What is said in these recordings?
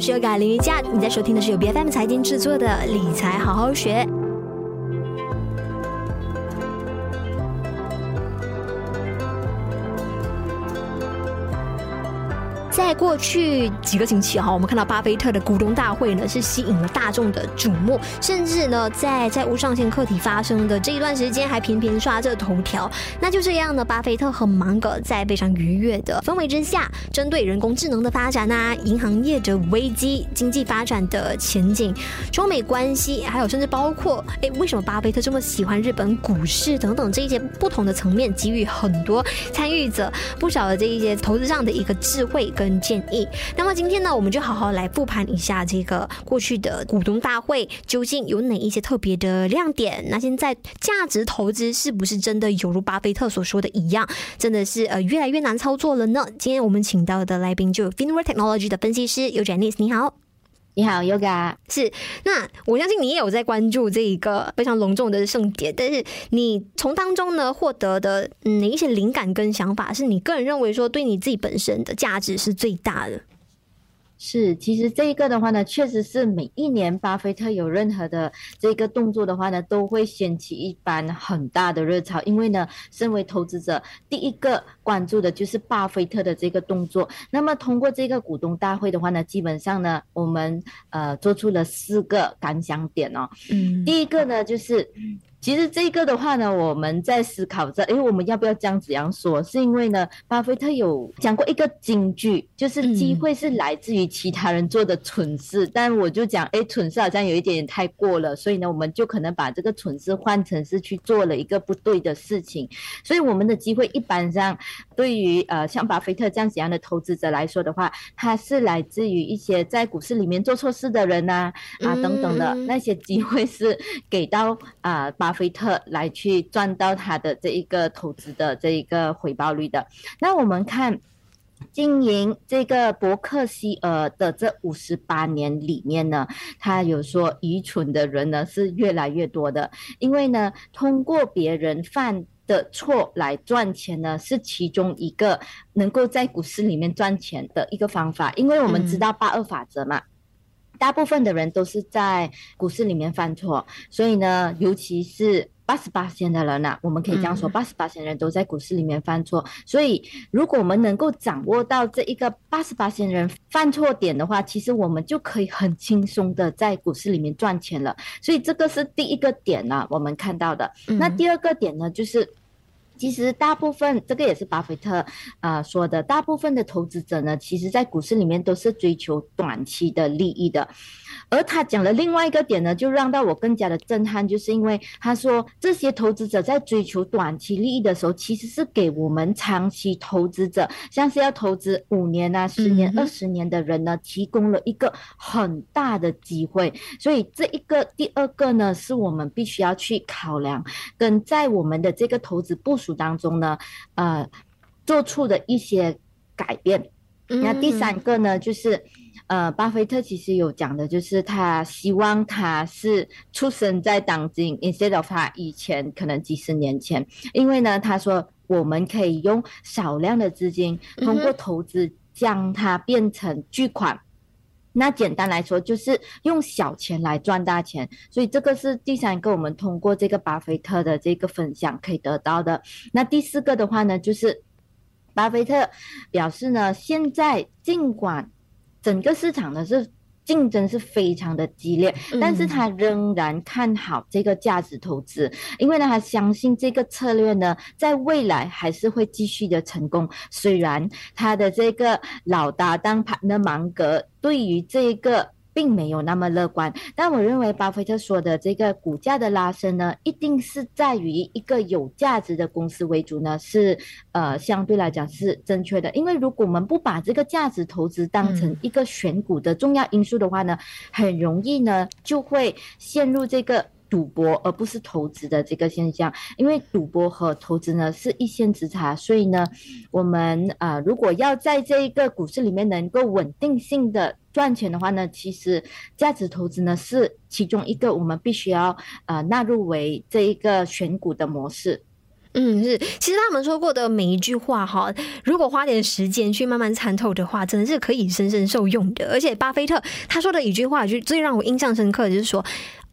我是 Yoga 林瑜伽，你在收听的是由 BFM 财经制作的理财好好学。在过去几个星期哈，我们看到巴菲特的股东大会呢，是吸引了大众的瞩目，甚至呢，在债务上限课题发生的这一段时间，还频频刷着头条。那就这样呢，巴菲特和芒格在非常愉悦的氛围之下，针对人工智能的发展啊，银行业的危机、经济发展的前景、中美关系，还有甚至包括诶，为什么巴菲特这么喜欢日本股市等等这一些不同的层面，给予很多参与者不少的这一些投资上的一个智慧跟。建议。那么今天呢，我们就好好来复盘一下这个过去的股东大会究竟有哪一些特别的亮点？那现在价值投资是不是真的有如巴菲特所说的一样，真的是呃越来越难操作了呢？今天我们请到的来宾就 Finra Technology 的分析师有 Janice，你好。你好，Yoga。是，那我相信你也有在关注这一个非常隆重的盛典，但是你从当中呢获得的哪一些灵感跟想法，是你个人认为说对你自己本身的价值是最大的？是，其实这一个的话呢，确实是每一年巴菲特有任何的这个动作的话呢，都会掀起一番很大的热潮。因为呢，身为投资者，第一个关注的就是巴菲特的这个动作。那么通过这个股东大会的话呢，基本上呢，我们呃做出了四个感想点哦。嗯，第一个呢就是。其实这个的话呢，我们在思考着，诶，我们要不要这样子样说？是因为呢，巴菲特有讲过一个金句，就是机会是来自于其他人做的蠢事。嗯、但我就讲，诶，蠢事好像有一点点太过了，所以呢，我们就可能把这个蠢事换成是去做了一个不对的事情。所以我们的机会一般上，对于呃像巴菲特这样子样的投资者来说的话，它是来自于一些在股市里面做错事的人呐、啊，啊等等的那些机会是给到啊巴。巴菲特来去赚到他的这一个投资的这一个回报率的。那我们看经营这个伯克希尔的这五十八年里面呢，他有说愚蠢的人呢是越来越多的，因为呢，通过别人犯的错来赚钱呢，是其中一个能够在股市里面赚钱的一个方法。因为我们知道八二法则嘛。嗯大部分的人都是在股市里面犯错，所以呢，尤其是八十八线的人呐、啊，我们可以这样说，八十八线人都在股市里面犯错。所以，如果我们能够掌握到这一个八十八线人犯错点的话，其实我们就可以很轻松的在股市里面赚钱了。所以，这个是第一个点呢、啊，我们看到的。那第二个点呢，就是。其实大部分这个也是巴菲特啊、呃、说的，大部分的投资者呢，其实在股市里面都是追求短期的利益的。而他讲的另外一个点呢，就让到我更加的震撼，就是因为他说这些投资者在追求短期利益的时候，其实是给我们长期投资者，像是要投资五年啊、十年、二十年的人呢，提供了一个很大的机会。所以这一个第二个呢，是我们必须要去考量，跟在我们的这个投资部署当中呢，呃，做出的一些改变。那第三个呢，就是。呃，巴菲特其实有讲的，就是他希望他是出生在当今，instead of 他以前可能几十年前，因为呢，他说我们可以用少量的资金，通过投资将它变成巨款。那简单来说，就是用小钱来赚大钱。所以这个是第三个，我们通过这个巴菲特的这个分享可以得到的。那第四个的话呢，就是巴菲特表示呢，现在尽管整个市场呢是竞争是非常的激烈，但是他仍然看好这个价值投资，嗯、因为呢他相信这个策略呢在未来还是会继续的成功，虽然他的这个老搭档帕特芒格对于这个。并没有那么乐观，但我认为巴菲特说的这个股价的拉升呢，一定是在于一个有价值的公司为主呢，是呃相对来讲是正确的。因为如果我们不把这个价值投资当成一个选股的重要因素的话呢，很容易呢就会陷入这个。赌博而不是投资的这个现象，因为赌博和投资呢是一线之差，所以呢，我们啊、如果要在这一个股市里面能够稳定性的赚钱的话呢，其实价值投资呢是其中一个我们必须要、呃、纳入为这一个选股的模式。嗯，是，其实他们说过的每一句话哈，如果花点时间去慢慢参透的话，真的是可以深深受用的。而且巴菲特他说的一句话，就最让我印象深刻就是说，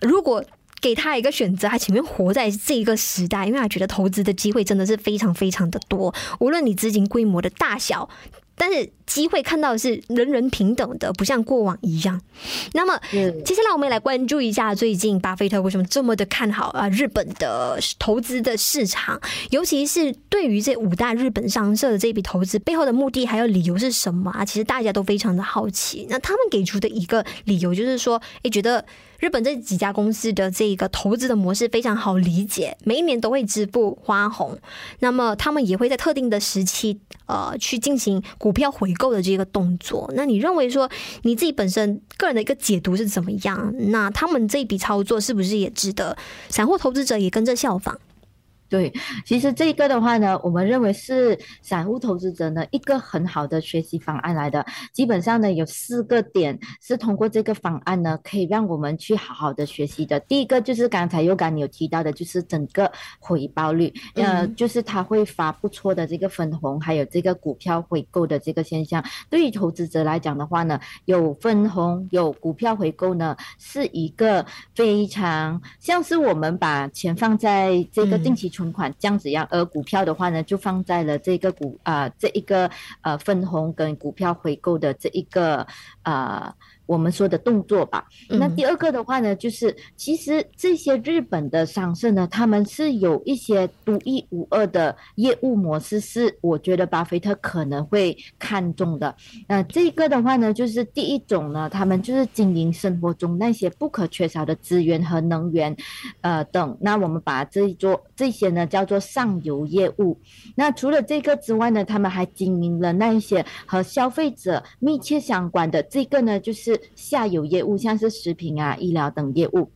如果给他一个选择，他情愿活在这个时代，因为他觉得投资的机会真的是非常非常的多，无论你资金规模的大小。但是机会看到的是人人平等的，不像过往一样。那么，接下来我们也来关注一下最近巴菲特为什么这么的看好啊日本的投资的市场，尤其是对于这五大日本商社的这笔投资背后的目的还有理由是什么啊？其实大家都非常的好奇。那他们给出的一个理由就是说，诶，觉得。日本这几家公司的这个投资的模式非常好理解，每一年都会支付花红，那么他们也会在特定的时期，呃，去进行股票回购的这个动作。那你认为说你自己本身个人的一个解读是怎么样？那他们这一笔操作是不是也值得散户投资者也跟着效仿？对，其实这个的话呢，我们认为是散户投资者呢一个很好的学习方案来的。基本上呢，有四个点是通过这个方案呢，可以让我们去好好的学习的。第一个就是刚才又刚你有提到的，就是整个回报率，呃，就是它会发不错的这个分红，还有这个股票回购的这个现象。对于投资者来讲的话呢，有分红有股票回购呢，是一个非常像是我们把钱放在这个定期存。款这样子样，而股票的话呢，就放在了这个股啊、这一个呃分红跟股票回购的这一个呃。我们说的动作吧。那第二个的话呢，就是其实这些日本的商社呢，他们是有一些独一无二的业务模式，是我觉得巴菲特可能会看中的。呃，这个的话呢，就是第一种呢，他们就是经营生活中那些不可缺少的资源和能源，呃等。那我们把这一做这些呢叫做上游业务。那除了这个之外呢，他们还经营了那一些和消费者密切相关的。这个呢就是。下游业务，像是食品啊、医疗等业务，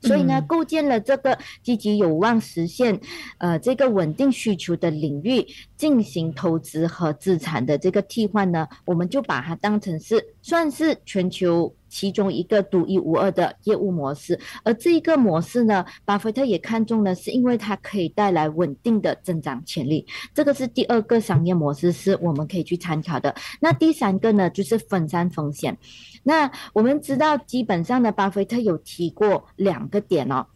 所以呢，构建了这个积极有望实现呃这个稳定需求的领域进行投资和资产的这个替换呢，我们就把它当成是算是全球。其中一个独一无二的业务模式，而这一个模式呢，巴菲特也看中了，是因为它可以带来稳定的增长潜力。这个是第二个商业模式，是我们可以去参考的。那第三个呢，就是分散风险。那我们知道，基本上的，巴菲特有提过两个点哦。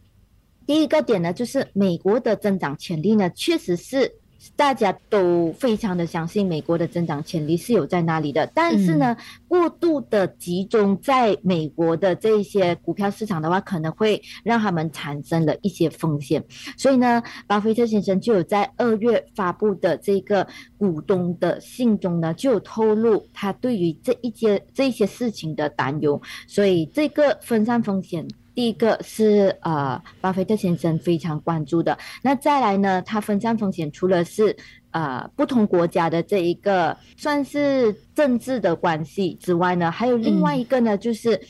第一个点呢，就是美国的增长潜力呢，确实是。大家都非常的相信美国的增长潜力是有在那里的，但是呢，过度的集中在美国的这些股票市场的话，可能会让他们产生了一些风险。所以呢，巴菲特先生就有在二月发布的这个股东的信中呢，就有透露他对于这一些这一些事情的担忧。所以这个分散风险。第一个是呃，巴菲特先生非常关注的。那再来呢，他分散风险，除了是呃不同国家的这一个算是政治的关系之外呢，还有另外一个呢，就是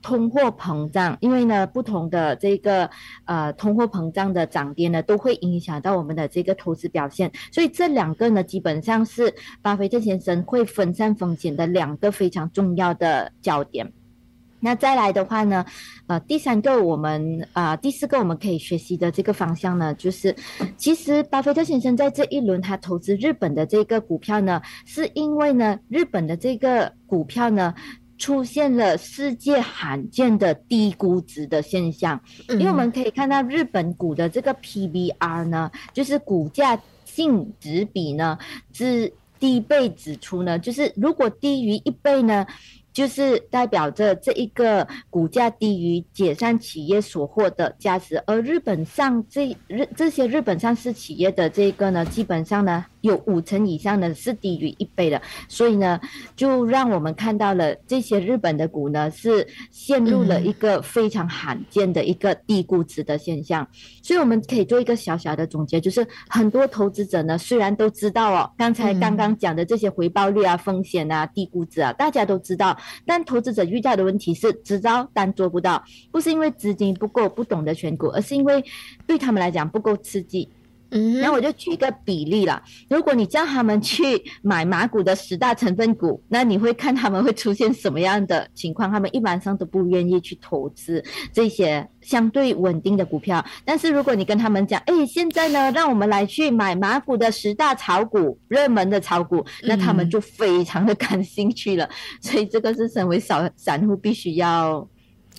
通货膨胀。因为呢，不同的这个呃通货膨胀的涨跌呢，都会影响到我们的这个投资表现。所以这两个呢，基本上是巴菲特先生会分散风险的两个非常重要的焦点。那再来的话呢，呃，第三个我们啊、呃，第四个我们可以学习的这个方向呢，就是其实巴菲特先生在这一轮他投资日本的这个股票呢，是因为呢，日本的这个股票呢出现了世界罕见的低估值的现象，因为我们可以看到日本股的这个 PBR 呢，就是股价净值比呢，之低倍指出呢，就是如果低于一倍呢。就是代表着这一个股价低于解散企业所获的价值，而日本上这日这些日本上市企业的这个呢，基本上呢。有五成以上呢是低于一倍的，所以呢，就让我们看到了这些日本的股呢是陷入了一个非常罕见的一个低估值的现象。所以我们可以做一个小小的总结，就是很多投资者呢虽然都知道哦，刚才刚刚讲的这些回报率啊、风险啊、低估值啊，大家都知道，但投资者遇到的问题是知道但做不到，不是因为资金不够、不懂得选股，而是因为对他们来讲不够刺激。嗯，那我就举一个比例了。如果你叫他们去买马股的十大成分股，那你会看他们会出现什么样的情况？他们一般上都不愿意去投资这些相对稳定的股票。但是如果你跟他们讲，哎，现在呢，让我们来去买马股的十大炒股、热门的炒股，那他们就非常的感兴趣了。嗯、所以这个是身为小散户必须要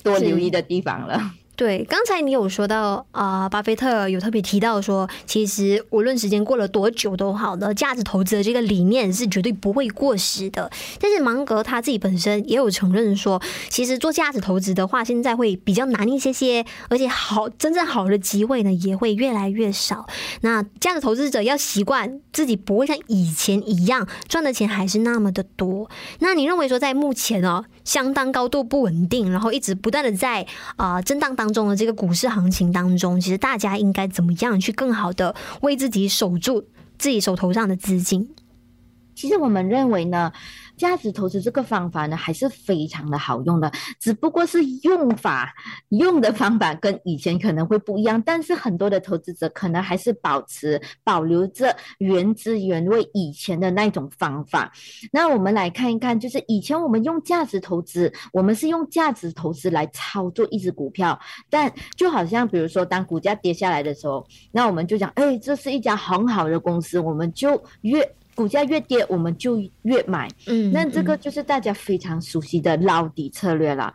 多留意的地方了。对，刚才你有说到啊、巴菲特有特别提到说，其实无论时间过了多久都好的，价值投资的这个理念是绝对不会过时的。但是芒格他自己本身也有承认说，其实做价值投资的话，现在会比较难一些些，而且好真正好的机会呢也会越来越少。那价值投资者要习惯自己不会像以前一样赚的钱还是那么的多。那你认为说，在目前哦，相当高度不稳定，然后一直不断的在啊、震荡。当中的这个股市行情当中，其实大家应该怎么样去更好的为自己守住自己手头上的资金？其实我们认为呢。价值投资这个方法呢，还是非常的好用的，只不过是用法用的方法跟以前可能会不一样，但是很多的投资者可能还是保持保留着原汁原味以前的那种方法。那我们来看一看，就是以前我们用价值投资，我们是用价值投资来操作一只股票，但就好像比如说当股价跌下来的时候，那我们就讲，哎，这是一家很好的公司，我们就越。股价越跌，我们就越买。嗯，那这个就是大家非常熟悉的捞底策略了。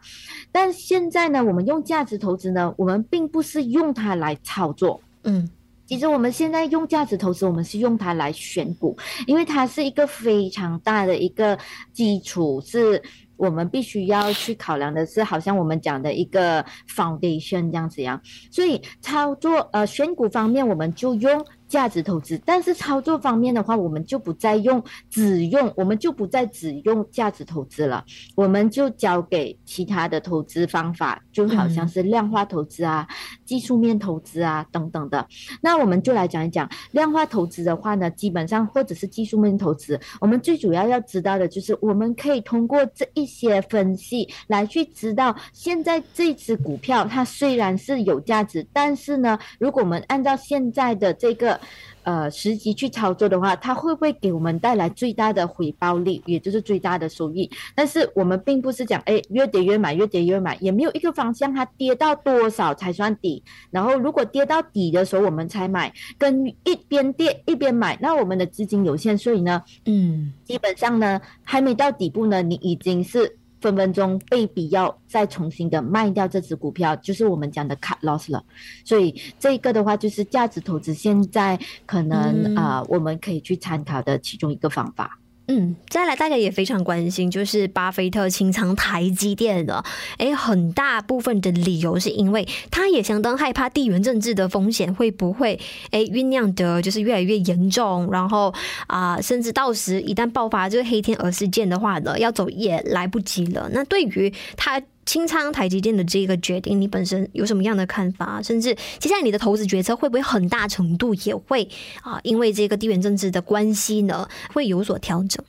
但现在呢，我们用价值投资呢，我们并不是用它来操作。嗯，其实我们现在用价值投资，我们是用它来选股，因为它是一个非常大的一个基础，是我们必须要去考量的，是好像我们讲的一个 foundation 这样子样。所以操作呃选股方面，我们就用。价值投资，但是操作方面的话，我们就不再用只用，我们就不再只用价值投资了，我们就交给其他的投资方法，就好像是量化投资啊、技术面投资啊等等的。那我们就来讲一讲量化投资的话呢，基本上或者是技术面投资，我们最主要要知道的就是，我们可以通过这一些分析来去知道，现在这只股票它虽然是有价值，但是呢，如果我们按照现在的这个呃，时机去操作的话，它会不会给我们带来最大的回报率，也就是最大的收益？但是我们并不是讲，哎，越跌越买，越跌越买，也没有一个方向，它跌到多少才算底？然后如果跌到底的时候我们才买，跟一边跌一边买，那我们的资金有限，所以呢，嗯，基本上呢，还没到底部呢，你已经是。分分钟被逼要再重新的卖掉这只股票，就是我们讲的 cut loss 了。所以这个的话，就是价值投资现在可能啊、嗯呃，我们可以去参考的其中一个方法。嗯，再来，大家也非常关心，就是巴菲特清仓台积电的，诶，很大部分的理由是因为他也相当害怕地缘政治的风险会不会诶酝酿的，就是越来越严重，然后啊、甚至到时一旦爆发这个黑天鹅事件的话呢，要走也来不及了。那对于他。清仓台积电的这个决定，你本身有什么样的看法？甚至接下来你的投资决策会不会很大程度也会啊，因为这个地缘政治的关系呢，会有所调整？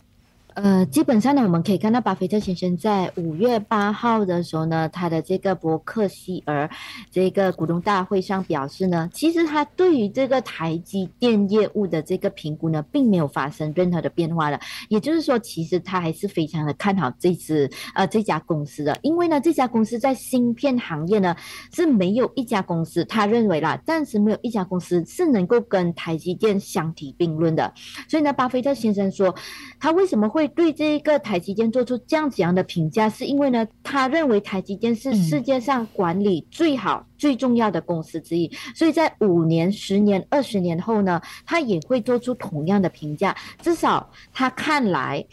呃，基本上呢，我们可以看到巴菲特先生在五月八号的时候呢，他的这个伯克希尔这个股东大会上表示呢，其实他对于这个台积电业务的这个评估呢，并没有发生任何的变化的。也就是说，其实他还是非常的看好这支呃这家公司的，因为呢，这家公司在芯片行业呢是没有一家公司，他认为啦，暂时没有一家公司是能够跟台积电相提并论的。所以呢，巴菲特先生说，他为什么会对这一个台积电做出这样子样的评价，是因为呢，他认为台积电是世界上管理最好、最重要的公司之一，所以在五年、十年、二十年后呢，他也会做出同样的评价。至少他看来，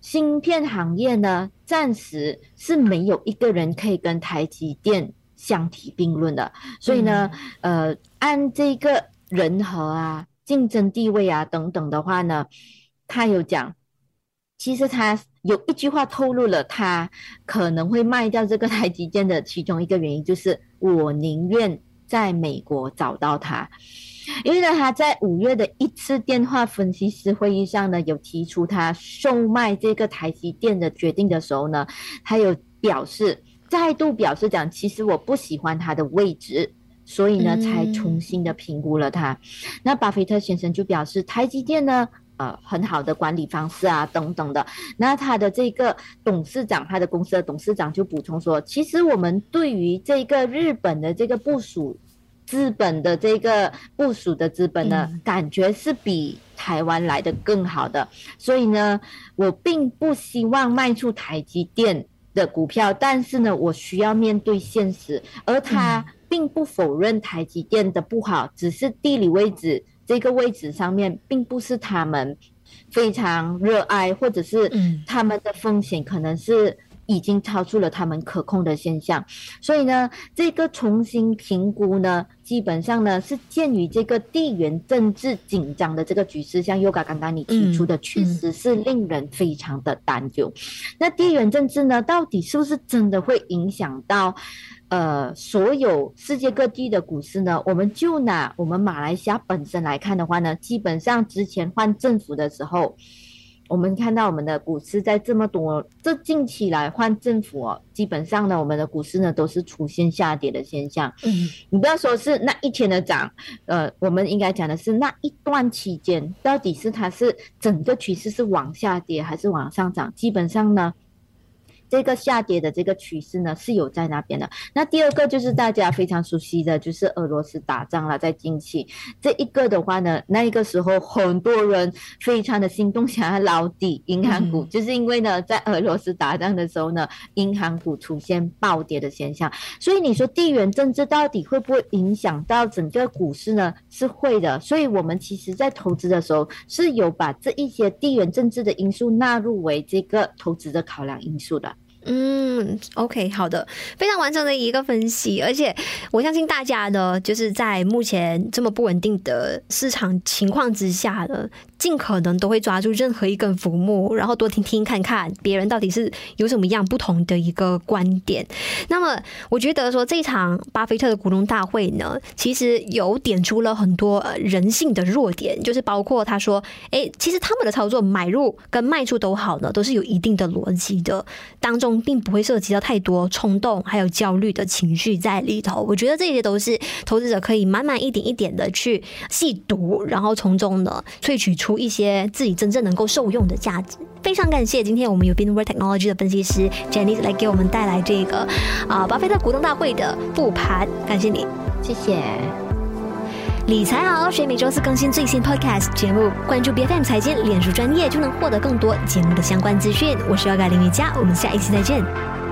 芯片行业呢，暂时是没有一个人可以跟台积电相提并论的。所以呢，呃，按这个人和啊、竞争地位啊等等的话呢，他有讲。其实他有一句话透露了，他可能会卖掉这个台积电的其中一个原因，就是我宁愿在美国找到他，因为呢，他在五月的一次电话分析师会议上呢，有提出他售卖这个台积电的决定的时候呢，他有表示，再度表示讲，其实我不喜欢他的位置。所以呢才重新的评估了它。那巴菲特先生就表示，台积电呢，呃，很好的管理方式啊，等等的。那他的这个董事长，他的公司的董事长就补充说，其实我们对于这个日本的这个部署资本的这个部署的资本呢，感觉是比台湾来的更好的。所以呢，我并不希望卖出台积电的股票，但是呢，我需要面对现实。而他并不否认台积电的不好，只是地理位置。这个位置上面，并不是他们非常热爱，或者是他们的风险可能是已经超出了他们可控的现象。所以呢，这个重新评估呢，基本上呢是鉴于这个地缘政治紧张的这个局势，像 Yoga 刚刚你提出的，确实是令人非常的担忧。那地缘政治呢，到底是不是真的会影响到？呃，所有世界各地的股市呢，我们就拿我们马来西亚本身来看的话呢，基本上之前换政府的时候，我们看到我们的股市在这么多这近期来换政府哦，基本上呢，我们的股市呢都是出现下跌的现象。嗯，你不要说是那一天的涨，呃，我们应该讲的是那一段期间，到底是它是整个趋势是往下跌还是往上涨？基本上呢。这个下跌的这个趋势呢，是有在那边的。那第二个就是大家非常熟悉的就是俄罗斯打仗了，在近期这一个的话呢，那一个时候很多人非常的心动，想要捞底银行股，就是因为呢，在俄罗斯打仗的时候呢，银行股出现暴跌的现象。所以你说地缘政治到底会不会影响到整个股市呢？是会的。所以我们其实在投资的时候是有把这一些地缘政治的因素纳入为这个投资的考量因素的。嗯，OK，好的，非常完整的一个分析，而且我相信大家呢，就是在目前这么不稳定的市场情况之下呢，尽可能都会抓住任何一根浮木，然后多听听看看别人到底是有什么样不同的一个观点。那么，我觉得说这场巴菲特的股东大会呢，其实有点出了很多人性的弱点，就是包括他说，哎，其实他们的操作买入跟卖出都好呢，都是有一定的逻辑的，当中。并不会涉及到太多冲动还有焦虑的情绪在里头。我觉得这些都是投资者可以慢慢一点一点的去细读，然后从中呢萃取出一些自己真正能够受用的价值。非常感谢今天我们有 Binware Technology 的分析师 Janice 来给我们带来这个啊巴菲特股东大会的复盘，感谢你，谢谢。理财好，所以每周四更新最新 Podcast 节目，关注 BFM 财经脸书专业就能获得更多节目的相关资讯。我是 Yoga 林瑜伽，我们下一期再见。